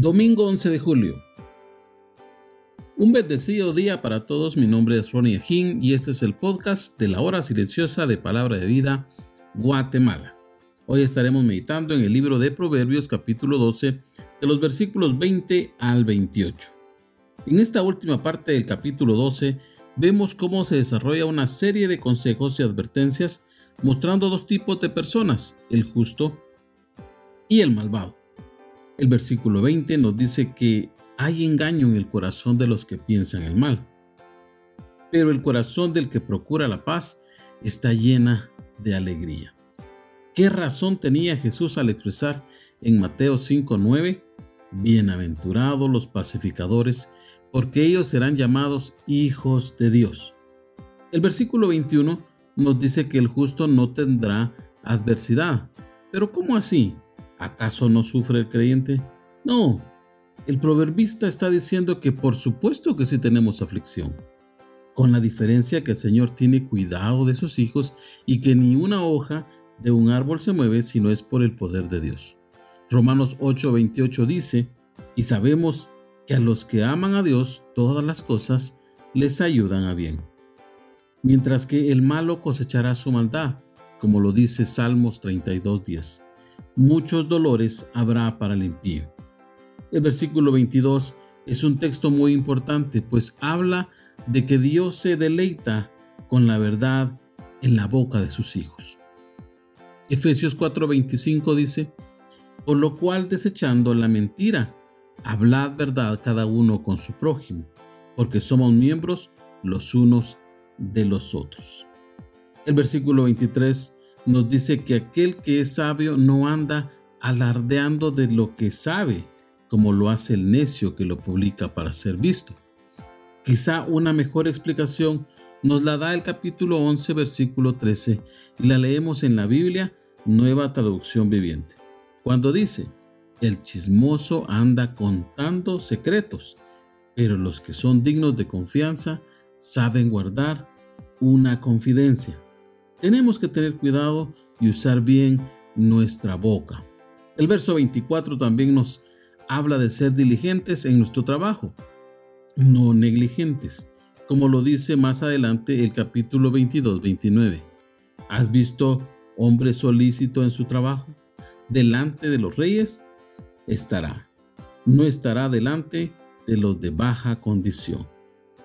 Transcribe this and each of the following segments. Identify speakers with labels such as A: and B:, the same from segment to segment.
A: Domingo 11 de julio. Un bendecido día para todos. Mi nombre es Ronnie Ajín y este es el podcast de la hora silenciosa de Palabra de Vida, Guatemala. Hoy estaremos meditando en el libro de Proverbios capítulo 12 de los versículos 20 al 28. En esta última parte del capítulo 12 vemos cómo se desarrolla una serie de consejos y advertencias mostrando dos tipos de personas, el justo y el malvado. El versículo 20 nos dice que hay engaño en el corazón de los que piensan el mal, pero el corazón del que procura la paz está llena de alegría. ¿Qué razón tenía Jesús al expresar en Mateo 5:9? Bienaventurados los pacificadores, porque ellos serán llamados hijos de Dios. El versículo 21 nos dice que el justo no tendrá adversidad. Pero ¿cómo así? ¿Acaso no sufre el creyente? No, el proverbista está diciendo que por supuesto que sí tenemos aflicción, con la diferencia que el Señor tiene cuidado de sus hijos y que ni una hoja de un árbol se mueve si no es por el poder de Dios. Romanos 8:28 dice, y sabemos que a los que aman a Dios todas las cosas les ayudan a bien. Mientras que el malo cosechará su maldad, como lo dice Salmos 32:10 muchos dolores habrá para el impío. El versículo 22 es un texto muy importante, pues habla de que Dios se deleita con la verdad en la boca de sus hijos. Efesios 4:25 dice, por lo cual desechando la mentira, hablad verdad cada uno con su prójimo, porque somos miembros los unos de los otros. El versículo 23 nos dice que aquel que es sabio no anda alardeando de lo que sabe, como lo hace el necio que lo publica para ser visto. Quizá una mejor explicación nos la da el capítulo 11, versículo 13, y la leemos en la Biblia, nueva traducción viviente, cuando dice, el chismoso anda contando secretos, pero los que son dignos de confianza saben guardar una confidencia tenemos que tener cuidado y usar bien nuestra boca. El verso 24 también nos habla de ser diligentes en nuestro trabajo, no negligentes, como lo dice más adelante el capítulo 22-29. ¿Has visto hombre solícito en su trabajo? Delante de los reyes estará, no estará delante de los de baja condición.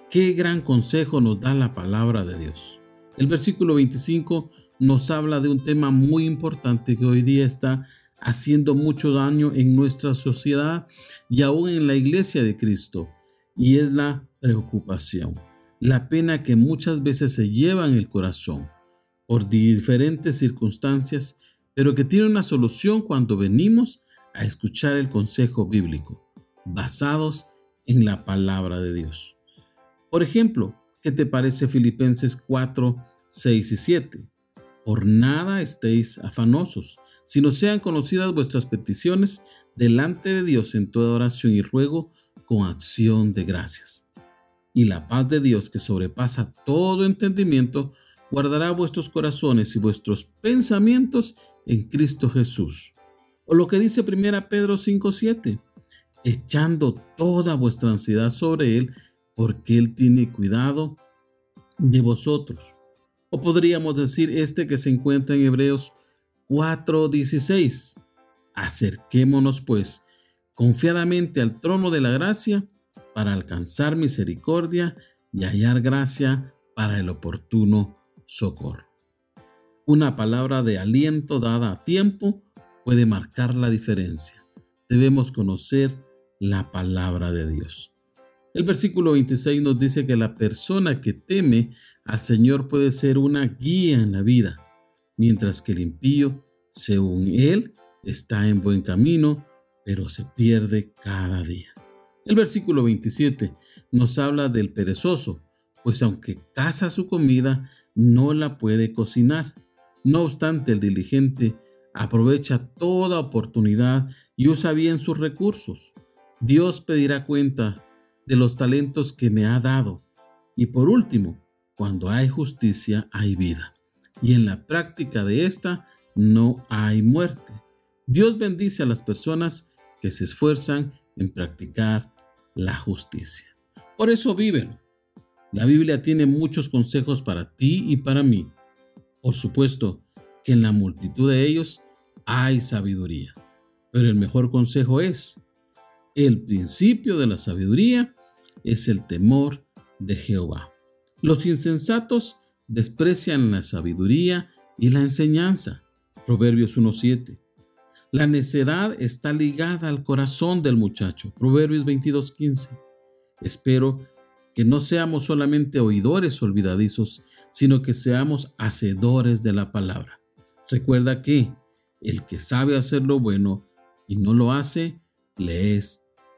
A: Qué gran consejo nos da la palabra de Dios. El versículo 25 nos habla de un tema muy importante que hoy día está haciendo mucho daño en nuestra sociedad y aún en la iglesia de Cristo, y es la preocupación, la pena que muchas veces se lleva en el corazón por diferentes circunstancias, pero que tiene una solución cuando venimos a escuchar el consejo bíblico, basados en la palabra de Dios. Por ejemplo, ¿Qué te parece Filipenses 4, 6 y 7? Por nada estéis afanosos, sino sean conocidas vuestras peticiones delante de Dios en toda oración y ruego con acción de gracias. Y la paz de Dios que sobrepasa todo entendimiento, guardará vuestros corazones y vuestros pensamientos en Cristo Jesús. O lo que dice 1 Pedro 5:7, echando toda vuestra ansiedad sobre Él, porque Él tiene cuidado de vosotros. O podríamos decir este que se encuentra en Hebreos 4:16. Acerquémonos pues confiadamente al trono de la gracia para alcanzar misericordia y hallar gracia para el oportuno socorro. Una palabra de aliento dada a tiempo puede marcar la diferencia. Debemos conocer la palabra de Dios. El versículo 26 nos dice que la persona que teme al Señor puede ser una guía en la vida, mientras que el impío, según él, está en buen camino, pero se pierde cada día. El versículo 27 nos habla del perezoso, pues aunque caza su comida, no la puede cocinar. No obstante, el diligente aprovecha toda oportunidad y usa bien sus recursos. Dios pedirá cuenta de los talentos que me ha dado. Y por último, cuando hay justicia, hay vida. Y en la práctica de esta no hay muerte. Dios bendice a las personas que se esfuerzan en practicar la justicia. Por eso viven. La Biblia tiene muchos consejos para ti y para mí. Por supuesto que en la multitud de ellos hay sabiduría. Pero el mejor consejo es, el principio de la sabiduría es el temor de Jehová. Los insensatos desprecian la sabiduría y la enseñanza. Proverbios 1.7. La necedad está ligada al corazón del muchacho. Proverbios 22:15. Espero que no seamos solamente oidores olvidadizos, sino que seamos hacedores de la palabra. Recuerda que el que sabe hacer lo bueno y no lo hace, le es